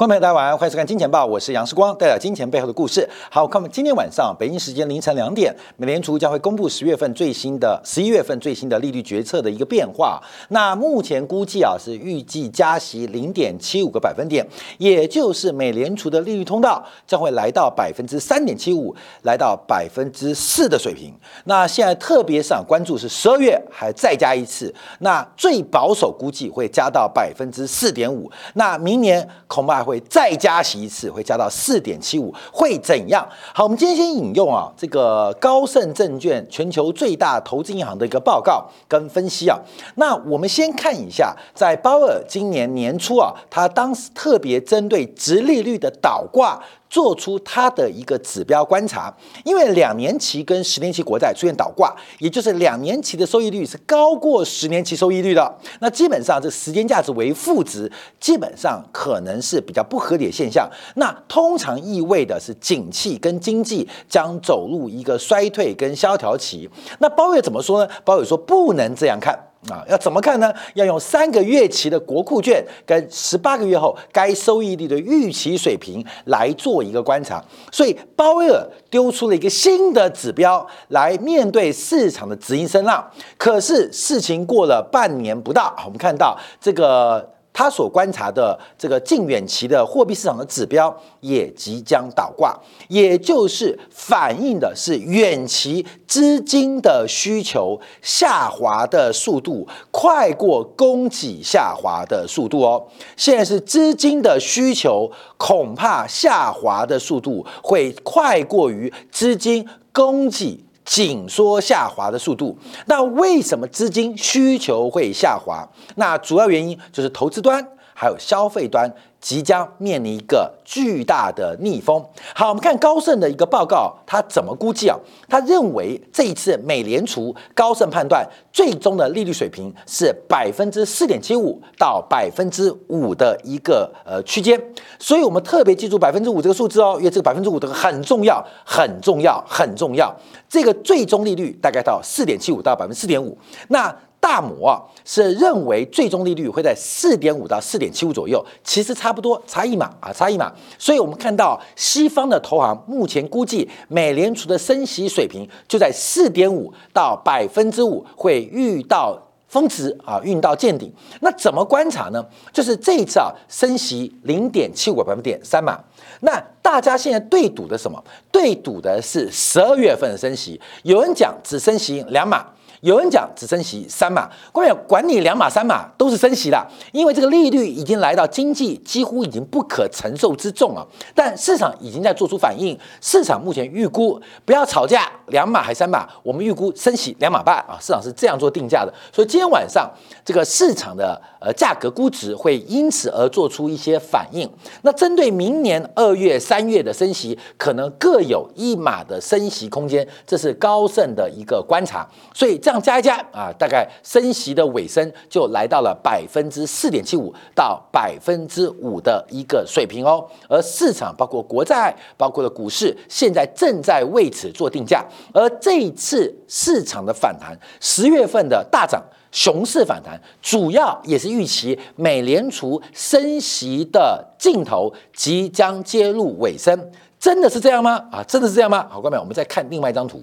观众朋友，大家晚安，欢迎收看《金钱报》，我是杨世光，带来金钱背后的故事。好，看我们今天晚上北京时间凌晨两点，美联储将会公布十月份最新的、十一月份最新的利率决策的一个变化。那目前估计啊，是预计加息零点七五个百分点，也就是美联储的利率通道将会来到百分之三点七五，来到百分之四的水平。那现在特别市场关注是十二月还再加一次，那最保守估计会加到百分之四点五。那明年恐怕会会再加息一次，会加到四点七五，会怎样？好，我们今天先引用啊，这个高盛证券全球最大投资银行的一个报告跟分析啊。那我们先看一下，在鲍尔今年年初啊，他当时特别针对直利率的倒挂。做出它的一个指标观察，因为两年期跟十年期国债出现倒挂，也就是两年期的收益率是高过十年期收益率的，那基本上这时间价值为负值，基本上可能是比较不合理的现象。那通常意味的是景气跟经济将走入一个衰退跟萧条期。那包月怎么说呢？包月说不能这样看。啊，要怎么看呢？要用三个月期的国库券跟十八个月后该收益率的预期水平来做一个观察。所以鲍威尔丢出了一个新的指标来面对市场的直音声浪。可是事情过了半年不到，我们看到这个。他所观察的这个近远期的货币市场的指标也即将倒挂，也就是反映的是远期资金的需求下滑的速度快过供给下滑的速度哦。现在是资金的需求恐怕下滑的速度会快过于资金供给。紧缩下滑的速度，那为什么资金需求会下滑？那主要原因就是投资端还有消费端。即将面临一个巨大的逆风。好，我们看高盛的一个报告，他怎么估计啊？他认为这一次美联储高盛判断最终的利率水平是百分之四点七五到百分之五的一个呃区间。所以我们特别记住百分之五这个数字哦，因为这个百分之五这个很重要，很重要，很重要。这个最终利率大概到四点七五到百分之四点五。那大摩是认为最终利率会在四点五到四点七五左右，其实差不多，差一码啊，差一码。所以我们看到西方的投行目前估计美联储的升息水平就在四点五到百分之五会遇到峰值啊，遇到见顶。那怎么观察呢？就是这一次啊升息零点七五个百分点三码。那大家现在对赌的什么？对赌的是十二月份的升息。有人讲只升息两码。有人讲只升息三码，官员管你两码三码都是升息的，因为这个利率已经来到经济几乎已经不可承受之重了。但市场已经在做出反应，市场目前预估不要吵架，两码还三码，我们预估升息两码半啊，市场是这样做定价的。所以今天晚上这个市场的呃价格估值会因此而做出一些反应。那针对明年二月、三月的升息，可能各有一码的升息空间，这是高盛的一个观察。所以这。这样加一加啊，大概升息的尾声就来到了百分之四点七五到百分之五的一个水平哦。而市场包括国债，包括了股市，现在正在为此做定价。而这一次市场的反弹，十月份的大涨，熊市反弹，主要也是预期美联储升息的尽头即将接入尾声。真的是这样吗？啊，真的是这样吗？好，各位，我们再看另外一张图。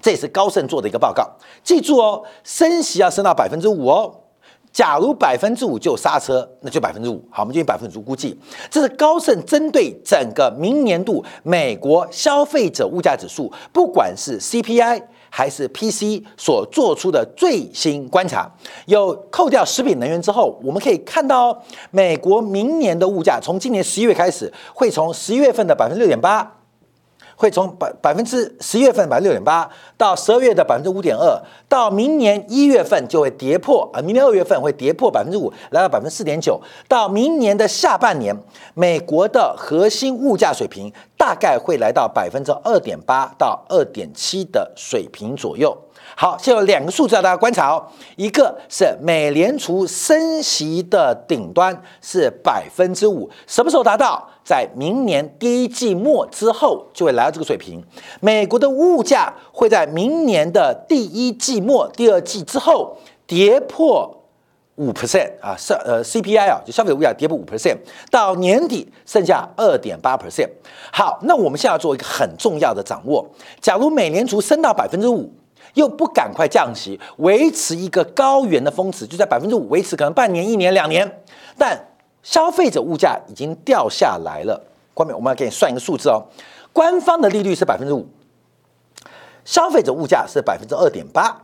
这也是高盛做的一个报告，记住哦，升息要升到百分之五哦。假如百分之五就刹车，那就百分之五。好，我们就用百分之五估计。这是高盛针对整个明年度美国消费者物价指数，不管是 CPI 还是 PC 所做出的最新观察。有扣掉食品能源之后，我们可以看到哦，美国明年的物价从今年十一月开始，会从十一月份的百分之六点八。会从百百分之十月份百分之六点八，到十二月的百分之五点二，到明年一月份就会跌破啊，明年二月份会跌破百分之五，来到百分之四点九，到明年的下半年，美国的核心物价水平大概会来到百分之二点八到二点七的水平左右。好，现在有两个数字要大家观察哦，一个是美联储升息的顶端是百分之五，什么时候达到？在明年第一季末之后就会来到这个水平。美国的物价会在明年的第一季末、第二季之后跌破五 percent 啊，是呃 CPI 啊，就消费物价跌破五 percent，到年底剩下二点八 percent。好，那我们现在要做一个很重要的掌握，假如美联储升到百分之五，又不赶快降息，维持一个高原的峰值，就在百分之五维持，可能半年、一年、两年，但消费者物价已经掉下来了。关面我们要给你算一个数字哦，官方的利率是百分之五，消费者物价是百分之二点八，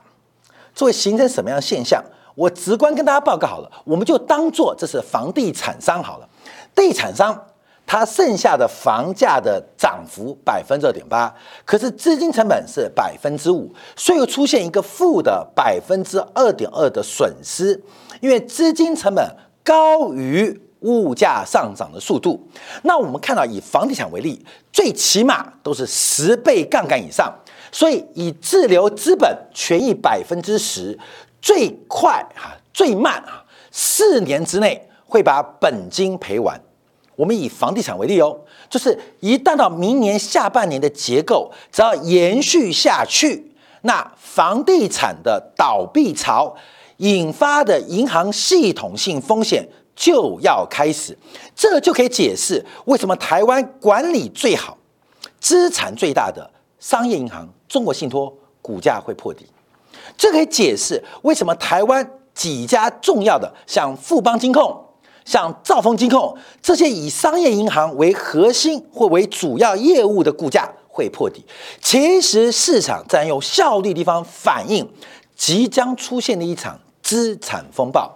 这会形成什么样的现象？我直观跟大家报告好了，我们就当做这是房地产商好了。地产商它剩下的房价的涨幅百分之二点八，可是资金成本是百分之五，所以出现一个负的百分之二点二的损失，因为资金成本高于物价上涨的速度。那我们看到以房地产为例，最起码都是十倍杠杆以上，所以以自留资本权益百分之十。最快哈，最慢啊，四年之内会把本金赔完。我们以房地产为例哦，就是一旦到明年下半年的结构只要延续下去，那房地产的倒闭潮引发的银行系统性风险就要开始。这就可以解释为什么台湾管理最好、资产最大的商业银行中国信托股价会破底。这可以解释为什么台湾几家重要的，像富邦金控、像兆丰金控这些以商业银行为核心或为主要业务的股价会破底。其实市场占用效率地方反映即将出现的一场资产风暴。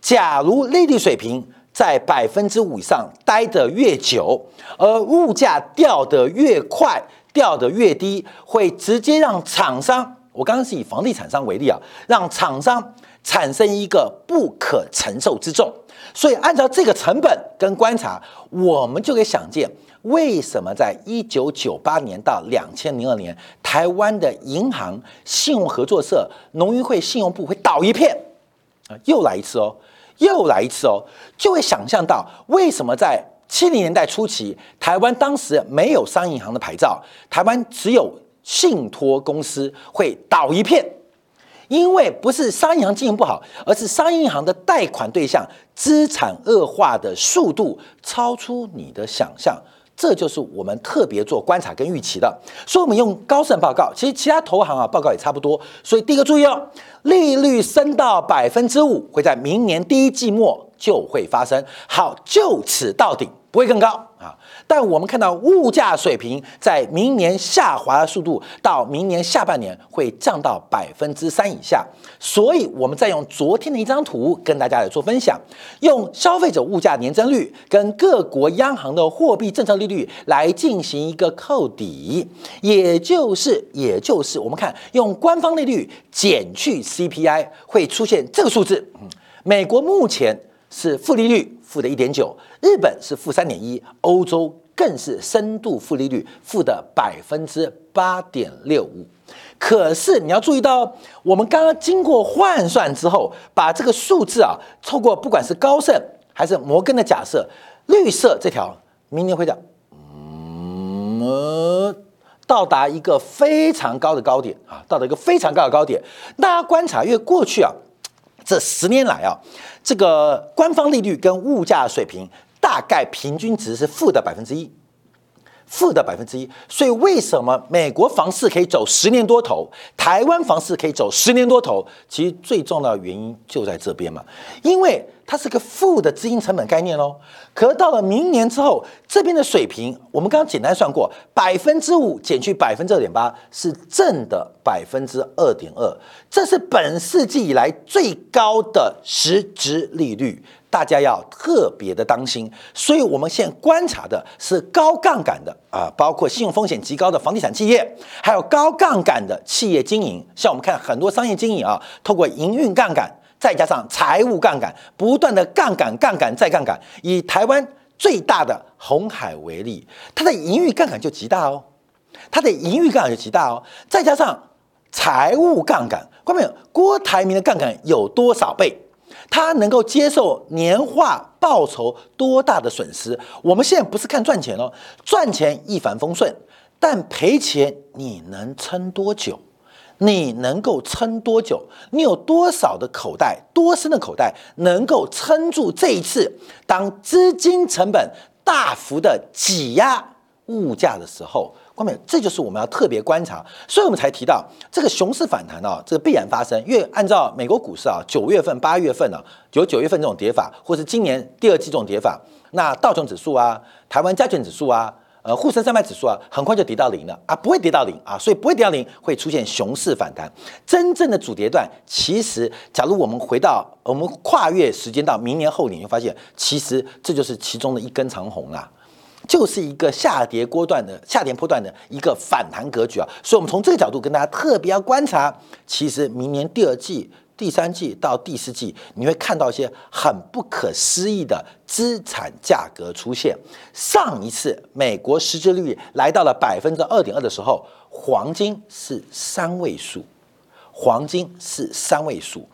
假如利率水平在百分之五以上待得越久，而物价掉得越快、掉得越低，会直接让厂商。我刚刚是以房地产商为例啊，让厂商产生一个不可承受之重，所以按照这个成本跟观察，我们就可以想见，为什么在一九九八年到两千零二年，台湾的银行、信用合作社、农渔会信用部会倒一片啊，又来一次哦，又来一次哦，就会想象到为什么在七零年代初期，台湾当时没有商业银行的牌照，台湾只有。信托公司会倒一片，因为不是商业银行经营不好，而是商业银行的贷款对象资产恶化的速度超出你的想象，这就是我们特别做观察跟预期的。所以，我们用高盛报告，其实其他投行啊报告也差不多。所以，第一个注意哦，利率升到百分之五，会在明年第一季末就会发生。好，就此到顶，不会更高啊。但我们看到物价水平在明年下滑的速度，到明年下半年会降到百分之三以下。所以，我们再用昨天的一张图跟大家来做分享，用消费者物价年增率跟各国央行的货币政策利率来进行一个扣抵，也就是也就是我们看用官方利率减去 CPI 会出现这个数字。美国目前是负利率。负的一点九，日本是负三点一，欧洲更是深度负利率，负的百分之八点六五。可是你要注意到，我们刚刚经过换算之后，把这个数字啊，透过不管是高盛还是摩根的假设，绿色这条明年会涨，嗯，到达一个非常高的高点啊，到达一个非常高的高点。大家观察，因为过去啊。这十年来啊，这个官方利率跟物价水平大概平均值是负的百分之一，负的百分之一。所以为什么美国房市可以走十年多头，台湾房市可以走十年多头？其实最重要的原因就在这边嘛，因为。它是个负的资金成本概念喽，可到了明年之后，这边的水平，我们刚刚简单算过，百分之五减去百分之二点八是正的百分之二点二，这是本世纪以来最高的实质利率，大家要特别的当心。所以我们现在观察的是高杠杆的啊，包括信用风险极高的房地产企业，还有高杠杆的企业经营，像我们看很多商业经营啊，透过营运杠杆。再加上财务杠杆，不断的杠杆、杠杆再杠杆。以台湾最大的红海为例，它的营运杠杆就极大哦，它的盈余杠杆就极大哦。再加上财务杠杆，看到没有？郭台铭的杠杆有多少倍？他能够接受年化报酬多大的损失？我们现在不是看赚钱哦，赚钱一帆风顺，但赔钱你能撑多久？你能够撑多久？你有多少的口袋，多深的口袋能够撑住这一次？当资金成本大幅的挤压物价的时候，关美，这就是我们要特别观察，所以我们才提到这个熊市反弹啊，这个必然发生。因为按照美国股市啊，九月份、八月份呢，有九月份这种跌法，或是今年第二季这种跌法，那道琼指数啊，台湾加权指数啊。呃，沪深三百指数啊，很快就跌到零了啊，不会跌到零啊，所以不会跌到零，会出现熊市反弹。真正的主跌段，其实假如我们回到我们跨越时间到明年后年，就发现其实这就是其中的一根长虹啦，就是一个下跌波段的下跌波段的一个反弹格局啊。所以，我们从这个角度跟大家特别要观察，其实明年第二季。第三季到第四季，你会看到一些很不可思议的资产价格出现。上一次美国实质利率来到了百分之二点二的时候，黄金是三位数，黄金是三位数，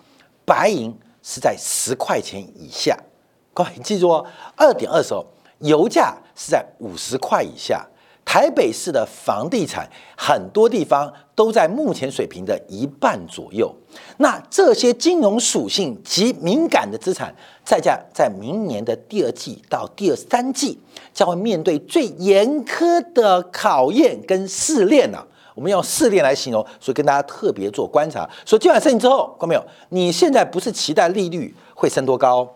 白银是在十块钱以下。各位记住哦，二点二的时候，油价是在五十块以下。台北市的房地产很多地方都在目前水平的一半左右。那这些金融属性及敏感的资产，再加在明年的第二季到第二三季，将会面对最严苛的考验跟试炼呢。我们用试炼来形容，所以跟大家特别做观察。所以今晚事情之后，看到没有？你现在不是期待利率会升多高，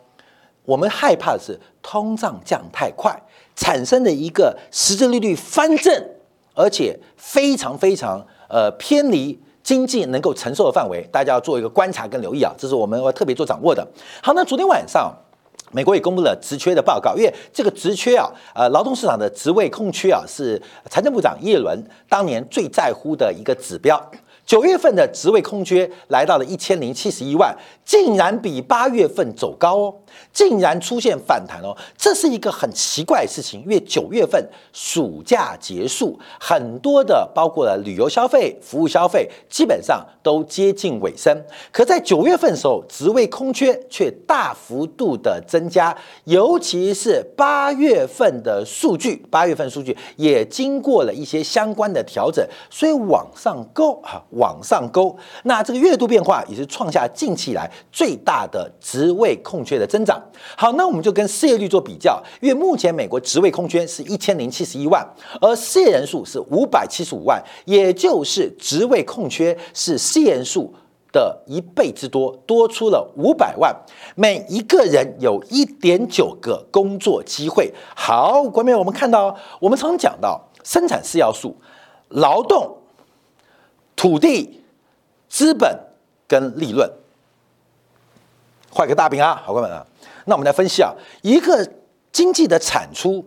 我们害怕的是通胀降太快。产生的一个实质利率翻正，而且非常非常呃偏离经济能够承受的范围，大家要做一个观察跟留意啊，这是我们要特别做掌握的。好，那昨天晚上美国也公布了职缺的报告，因为这个职缺啊，呃，劳动市场的职位空缺啊，是财政部长耶伦当年最在乎的一个指标。九月份的职位空缺来到了一千零七十一万，竟然比八月份走高哦。竟然出现反弹哦，这是一个很奇怪的事情。因为九月份暑假结束，很多的包括了旅游消费、服务消费，基本上都接近尾声。可在九月份的时候，职位空缺却大幅度的增加，尤其是八月份的数据，八月份数据也经过了一些相关的调整，所以往上勾哈，往上勾。那这个月度变化也是创下近期来最大的职位空缺的增。长好，那我们就跟失业率做比较，因为目前美国职位空缺是一千零七十一万，而失业人数是五百七十五万，也就是职位空缺是失业人数的一倍之多，多出了五百万，每一个人有一点九个工作机会。好，国民，我们看到，我们常讲到生产四要素：劳动、土地、资本跟利润。画一个大饼啊，好朋友们啊。那我们来分析啊，一个经济的产出，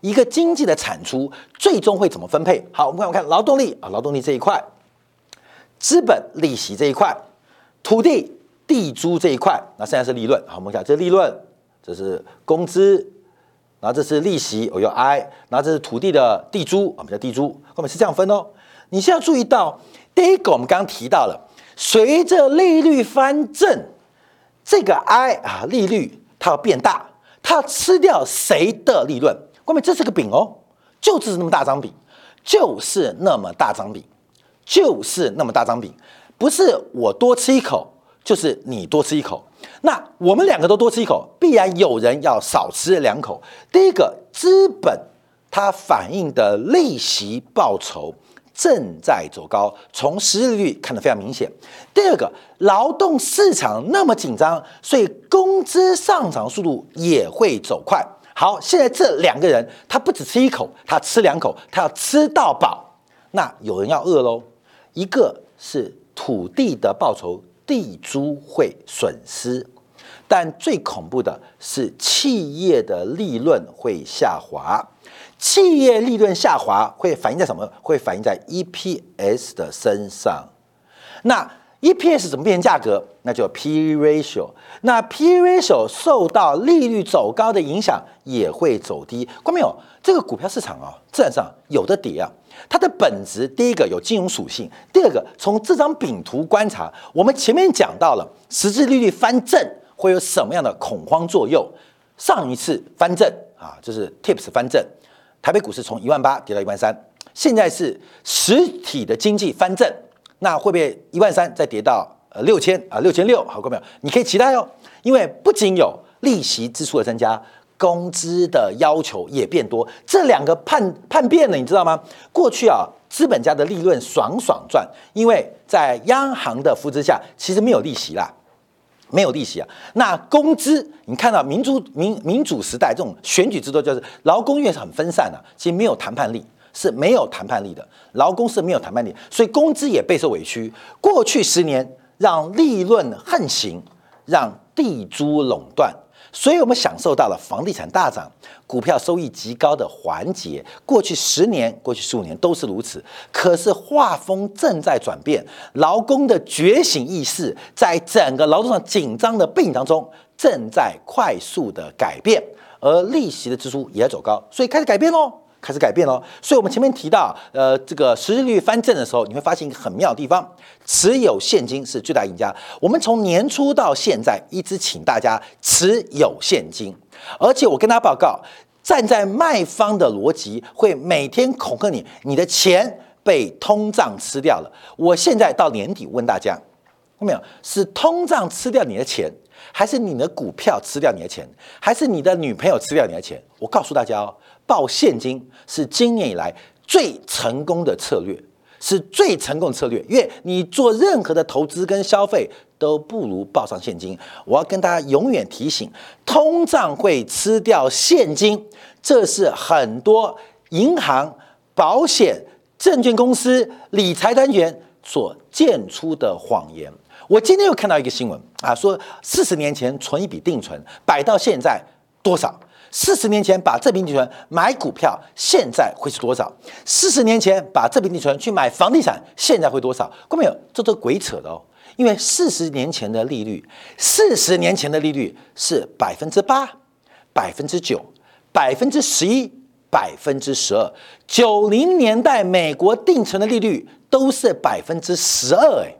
一个经济的产出最终会怎么分配？好，我们看，我看劳动力啊，劳动力这一块，资本利息这一块，土地地租这一块，那现在是利润。好，我们看这利润，这是工资，然后这是利息，我有 I，然后这是土地的地租，我们叫地租，我们是这样分哦。你现在注意到第一个，我们刚刚提到了，随着利率翻正，这个 I 啊，利率。它要变大，它要吃掉谁的利润？各位，这是个饼哦，就是那么大张饼，就是那么大张饼，就是那么大张饼，不是我多吃一口，就是你多吃一口。那我们两个都多吃一口，必然有人要少吃两口。第一个，资本它反映的利息报酬。正在走高，从实质利率看得非常明显。第二个，劳动市场那么紧张，所以工资上涨速度也会走快。好，现在这两个人，他不只吃一口，他吃两口，他要吃到饱。那有人要饿喽。一个是土地的报酬，地租会损失，但最恐怖的是企业的利润会下滑。企业利润下滑会反映在什么？会反映在 EPS 的身上。那 EPS 怎么变成价格？那就 P/E ratio。那 P/E ratio 受到利率走高的影响，也会走低。关没有？这个股票市场啊，自然上有的跌啊。它的本质，第一个有金融属性，第二个从这张饼图观察，我们前面讲到了实质利率翻正会有什么样的恐慌作用？上一次翻正啊，就是 Tips 翻正。台北股市从一万八跌到一万三，现在是实体的经济翻正，那会不会一万三再跌到呃六千啊六千六？好，各位朋友，你可以期待哦，因为不仅有利息支出的增加，工资的要求也变多，这两个叛叛变了，你知道吗？过去啊，资本家的利润爽爽赚，因为在央行的扶持下，其实没有利息啦。没有利息啊，那工资你看到民主民民主时代这种选举制度，就是劳工院是很分散的，其实没有谈判力，是没有谈判力的，劳工是没有谈判力，所以工资也备受委屈。过去十年让利润横行，让地租垄断。所以我们享受到了房地产大涨、股票收益极高的环节。过去十年、过去十五年都是如此。可是画风正在转变，劳工的觉醒意识在整个劳动上紧张的背景当中正在快速的改变，而利息的支出也在走高，所以开始改变喽。开始改变了，所以我们前面提到，呃，这个实际率翻正的时候，你会发现一个很妙的地方，持有现金是最大赢家。我们从年初到现在一直请大家持有现金，而且我跟大家报告，站在卖方的逻辑会每天恐吓你，你的钱被通胀吃掉了。我现在到年底问大家，看没有？是通胀吃掉你的钱，还是你的股票吃掉你的钱，还是你的女朋友吃掉你的钱？我告诉大家哦。报现金是今年以来最成功的策略，是最成功的策略。因为你做任何的投资跟消费都不如报上现金。我要跟大家永远提醒，通胀会吃掉现金，这是很多银行、保险、证券公司、理财单元所建出的谎言。我今天又看到一个新闻啊，说四十年前存一笔定存，摆到现在多少？四十年前把这笔定存买股票，现在会是多少？四十年前把这笔定存去买房地产，现在会多少？各位朋友，这都鬼扯的哦！因为四十年前的利率，四十年前的利率是百分之八、百分之九、百分之十一、百分之十二。九零年代美国定存的利率都是百分之十二，哎。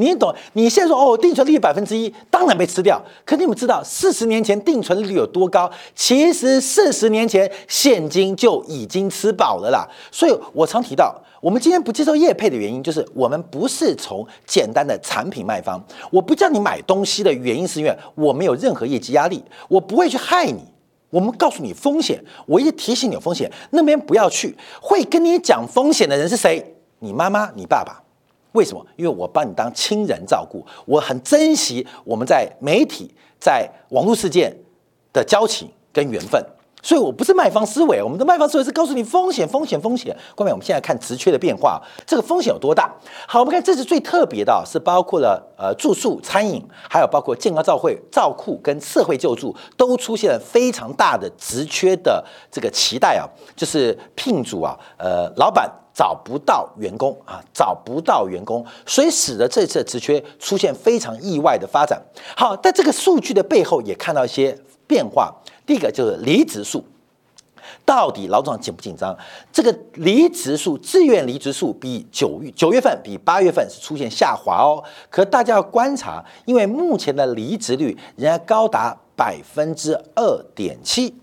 你懂？你现在说哦，定存利率百分之一，当然被吃掉。可你们知道，四十年前定存利率有多高？其实四十年前现金就已经吃饱了啦。所以我常提到，我们今天不接受业配的原因，就是我们不是从简单的产品卖方。我不叫你买东西的原因，是因为我没有任何业绩压力，我不会去害你。我们告诉你风险，我一提醒你有风险，那边不要去。会跟你讲风险的人是谁？你妈妈，你爸爸。为什么？因为我把你当亲人照顾，我很珍惜我们在媒体、在网络世界的交情跟缘分，所以我不是卖方思维，我们的卖方思维是告诉你风险、风险、风险。各位我们现在看职缺的变化，这个风险有多大？好，我们看这是最特别的，是包括了呃住宿、餐饮，还有包括健康照会、照护跟社会救助，都出现了非常大的职缺的这个期待啊，就是聘主啊，呃，老板。找不到员工啊，找不到员工，所以使得这次的职缺出现非常意外的发展。好，在这个数据的背后也看到一些变化。第一个就是离职数，到底老总紧不紧张？这个离职数，自愿离职数比九月九月份比八月份是出现下滑哦。可大家要观察，因为目前的离职率仍然高达百分之二点七。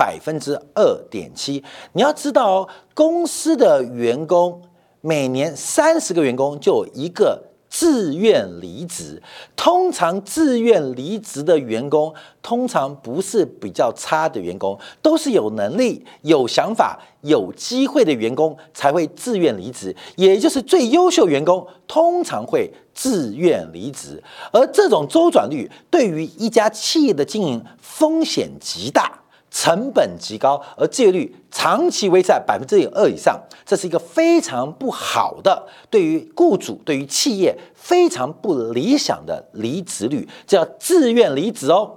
百分之二点七，你要知道哦，公司的员工每年三十个员工就有一个自愿离职。通常自愿离职的员工，通常不是比较差的员工，都是有能力、有想法、有机会的员工才会自愿离职。也就是最优秀员工通常会自愿离职，而这种周转率对于一家企业的经营风险极大。成本极高，而就业率长期维持在百分之二以上，这是一个非常不好的，对于雇主、对于企业非常不理想的离职率，叫自愿离职哦，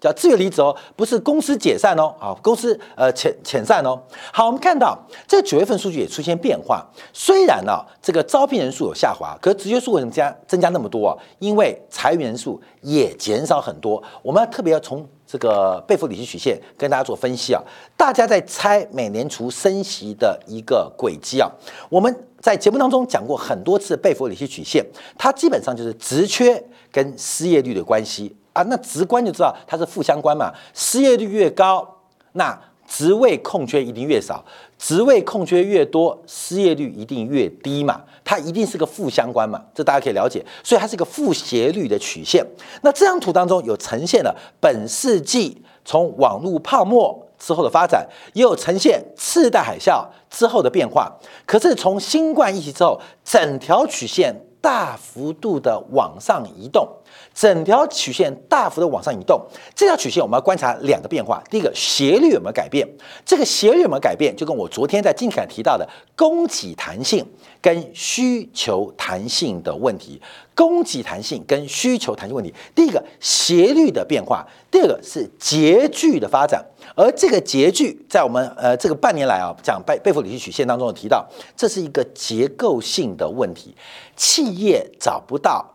叫自愿离职哦，不是公司解散哦，啊，公司呃遣遣散哦。好，我们看到这九月份数据也出现变化，虽然呢这个招聘人数有下滑，可是职缺数为什么加增加那么多啊？因为裁员人数也减少很多，我们要特别要从。这个贝弗里奇曲线跟大家做分析啊，大家在猜美联储升息的一个轨迹啊。我们在节目当中讲过很多次贝弗里奇曲线，它基本上就是职缺跟失业率的关系啊。那直观就知道它是负相关嘛，失业率越高，那职位空缺一定越少，职位空缺越多，失业率一定越低嘛，它一定是个负相关嘛，这大家可以了解，所以它是一个负斜率的曲线。那这张图当中有呈现了本世纪从网络泡沫之后的发展，也有呈现次贷海啸之后的变化。可是从新冠疫情之后，整条曲线大幅度的往上移动。整条曲线大幅的往上移动，这条曲线我们要观察两个变化。第一个斜率有没有改变？这个斜率有没有改变？就跟我昨天在金凯提到的供给弹性跟需求弹性的问题，供给弹性跟需求弹性问题。第一个斜率的变化，第二个是截距的发展。而这个截距在我们呃这个半年来啊讲贝贝弗里奇曲线当中有提到，这是一个结构性的问题，企业找不到。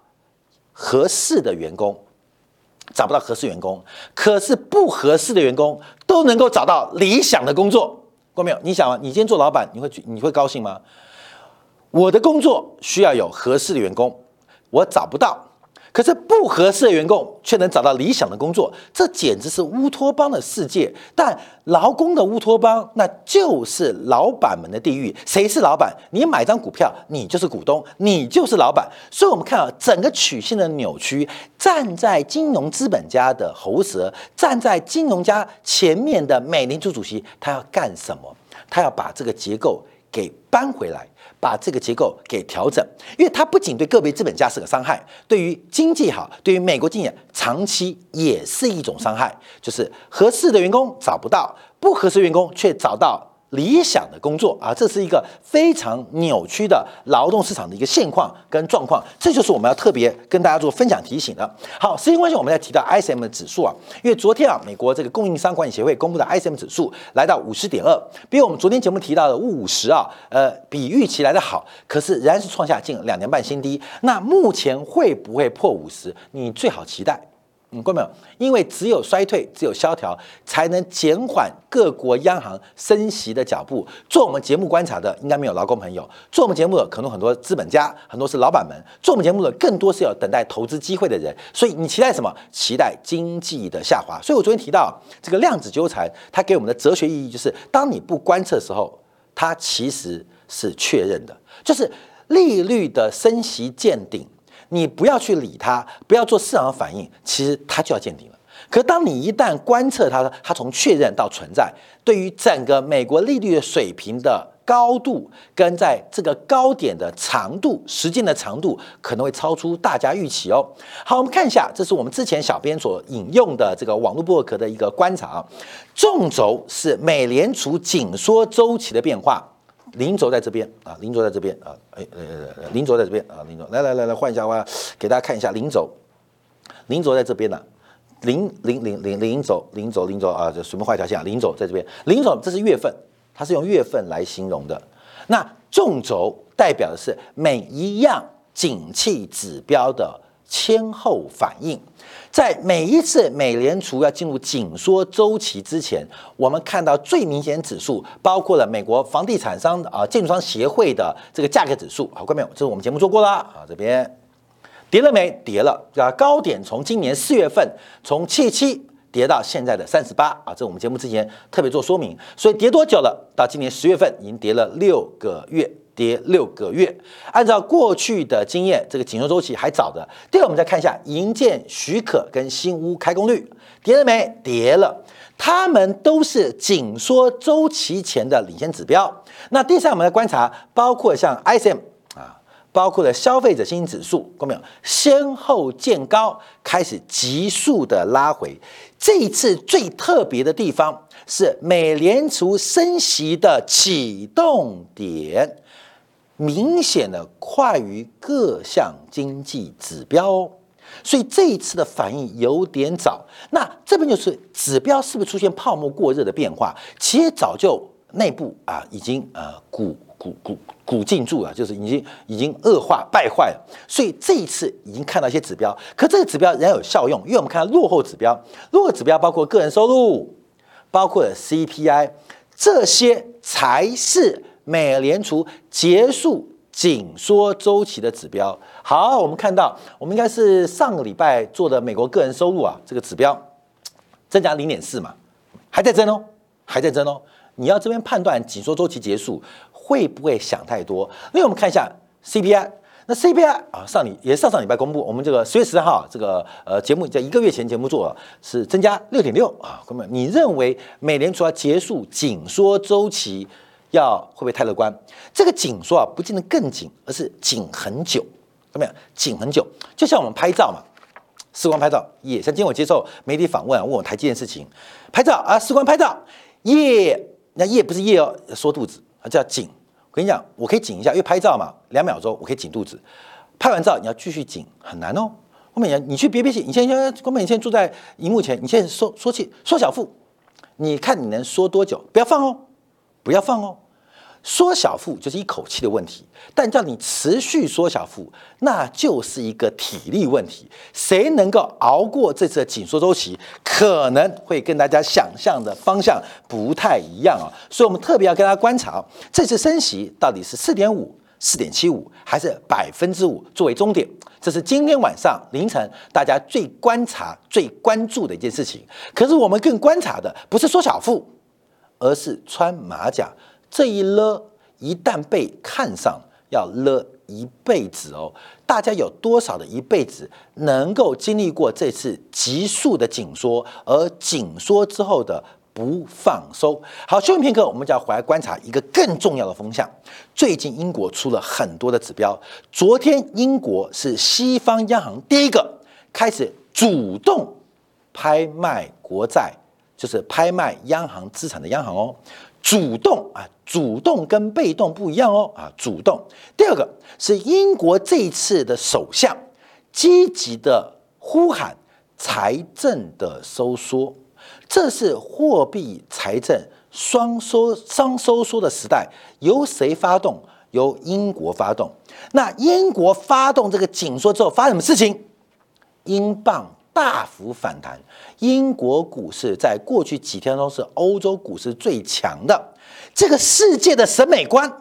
合适的员工找不到合适员工，可是不合适的员工都能够找到理想的工作。过没有？你想啊，你今天做老板，你会你会高兴吗？我的工作需要有合适的员工，我找不到。可是不合适的员工却能找到理想的工作，这简直是乌托邦的世界。但劳工的乌托邦，那就是老板们的地狱。谁是老板？你买张股票，你就是股东，你就是老板。所以，我们看啊，整个曲线的扭曲，站在金融资本家的喉舌，站在金融家前面的美联储主席，他要干什么？他要把这个结构给搬回来。把这个结构给调整，因为它不仅对个别资本家是个伤害，对于经济好，对于美国经济长期也是一种伤害，就是合适的员工找不到，不合适员工却找到。理想的工作啊，这是一个非常扭曲的劳动市场的一个现况跟状况，这就是我们要特别跟大家做分享提醒的。好，时间关系，我们再提到 ISM 的指数啊，因为昨天啊，美国这个供应商管理协会公布的 ISM 指数来到五十点二，比我们昨天节目提到的五十啊，呃，比预期来的好，可是仍然是创下近两年半新低。那目前会不会破五十？你最好期待。嗯，过没有？因为只有衰退，只有萧条，才能减缓各国央行升息的脚步。做我们节目观察的，应该没有劳工朋友；做我们节目的，可能很多资本家，很多是老板们；做我们节目的，更多是要等待投资机会的人。所以你期待什么？期待经济的下滑。所以我昨天提到这个量子纠缠，它给我们的哲学意义就是：当你不观测的时候，它其实是确认的，就是利率的升息见顶。你不要去理它，不要做市场的反应，其实它就要见顶了。可当你一旦观测它，它从确认到存在，对于整个美国利率的水平的高度，跟在这个高点的长度，时间的长度，可能会超出大家预期哦。好，我们看一下，这是我们之前小编所引用的这个网络博客的一个观察啊。纵轴是美联储紧缩周期的变化。零轴在这边啊，零轴在这边啊，哎呃，零轴在这边啊，零轴来来来来换一下哇，给大家看一下零轴，零轴在这边呢，零零零零零轴零轴零轴啊，就随便画一条线，零轴在这边，零轴这是月份，它是用月份来形容的。那纵轴代表的是每一样景气指标的先后反应。在每一次美联储要进入紧缩周期之前，我们看到最明显指数包括了美国房地产商啊建筑商协会的这个价格指数，好，看没有？这是我们节目做过了啊，这边跌了没？跌了啊，高点从今年四月份从七七跌到现在的三十八啊，这我们节目之前特别做说明，所以跌多久了？到今年十月份已经跌了六个月。跌六个月，按照过去的经验，这个紧缩周期还早的。第二，我们再看一下营建许可跟新屋开工率，跌了没？跌了，它们都是紧缩周期前的领先指标。那第三，我们来观察，包括像 ISM，包括了消费者信心指数，看到没有？先后见高，开始急速的拉回。这一次最特别的地方是美联储升息的启动点。明显的快于各项经济指标哦，所以这一次的反应有点早。那这边就是指标是不是出现泡沫过热的变化？企业早就内部啊已经呃鼓鼓鼓鼓进驻啊，就是已经已经恶化败坏了。所以这一次已经看到一些指标，可这个指标仍然有效用，因为我们看到落后指标，落后指标包括个人收入，包括 CPI，这些才是。美联储结束紧缩周期的指标，好，我们看到，我们应该是上个礼拜做的美国个人收入啊，这个指标增加零点四嘛，还在增哦，还在增哦。你要这边判断紧缩周期结束会不会想太多？那我们看一下 CPI。那 CPI 啊，上礼也上上礼拜公布，我们这个十月十三号这个呃节目在一个月前节目做，是增加六点六啊。哥们，你认为美联储要结束紧缩周期，要会不会太乐观？这个紧缩啊，不见得更紧，而是紧很久，怎么样？紧很久，就像我们拍照嘛，时光拍照，也像今天我接受媒体访问啊，问我台积电事情，拍照啊，时光拍照，夜，那夜不是夜哦，缩肚子啊，叫紧。我跟你讲，我可以紧一下，因为拍照嘛，两秒钟我可以紧肚子。拍完照你要继续紧，很难哦。郭美人你去憋憋气，你现在郭美，你现在坐在荧幕前，你现在缩缩气，缩小腹，你看你能缩多久？不要放哦，不要放哦。缩小腹就是一口气的问题，但叫你持续缩小腹，那就是一个体力问题。谁能够熬过这次紧缩周期，可能会跟大家想象的方向不太一样啊。所以我们特别要跟大家观察，这次升息到底是四点五、四点七五，还是百分之五作为终点？这是今天晚上凌晨大家最观察、最关注的一件事情。可是我们更观察的不是缩小腹，而是穿马甲。这一勒一旦被看上，要勒一辈子哦。大家有多少的一辈子能够经历过这次急速的紧缩，而紧缩之后的不放松？好，休息片刻，我们就要回来观察一个更重要的风向。最近英国出了很多的指标，昨天英国是西方央行第一个开始主动拍卖国债，就是拍卖央行资产的央行哦。主动啊，主动跟被动不一样哦啊，主动。第二个是英国这一次的首相积极的呼喊财政的收缩，这是货币财政双收双收缩的时代，由谁发动？由英国发动。那英国发动这个紧缩之后，发生什么事情？英镑。大幅反弹，英国股市在过去几天中是欧洲股市最强的。这个世界的审美观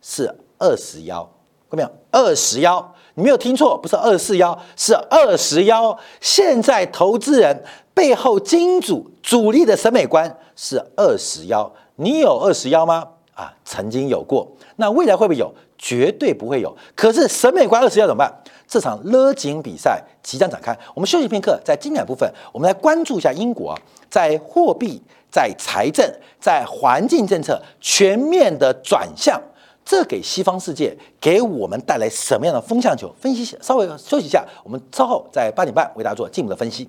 是二十幺，看到没有？二十幺，你没有听错，不是二四幺，是二十幺。现在投资人背后金主主力的审美观是二十幺，你有二十幺吗？啊，曾经有过，那未来会不会有？绝对不会有。可是审美观二十幺怎么办？这场勒紧比赛即将展开，我们休息片刻，在精彩部分，我们来关注一下英国在货币、在财政、在环境政策全面的转向，这给西方世界给我们带来什么样的风向球？分析一下稍微休息一下，我们稍后在八点半为大家做进一步的分析。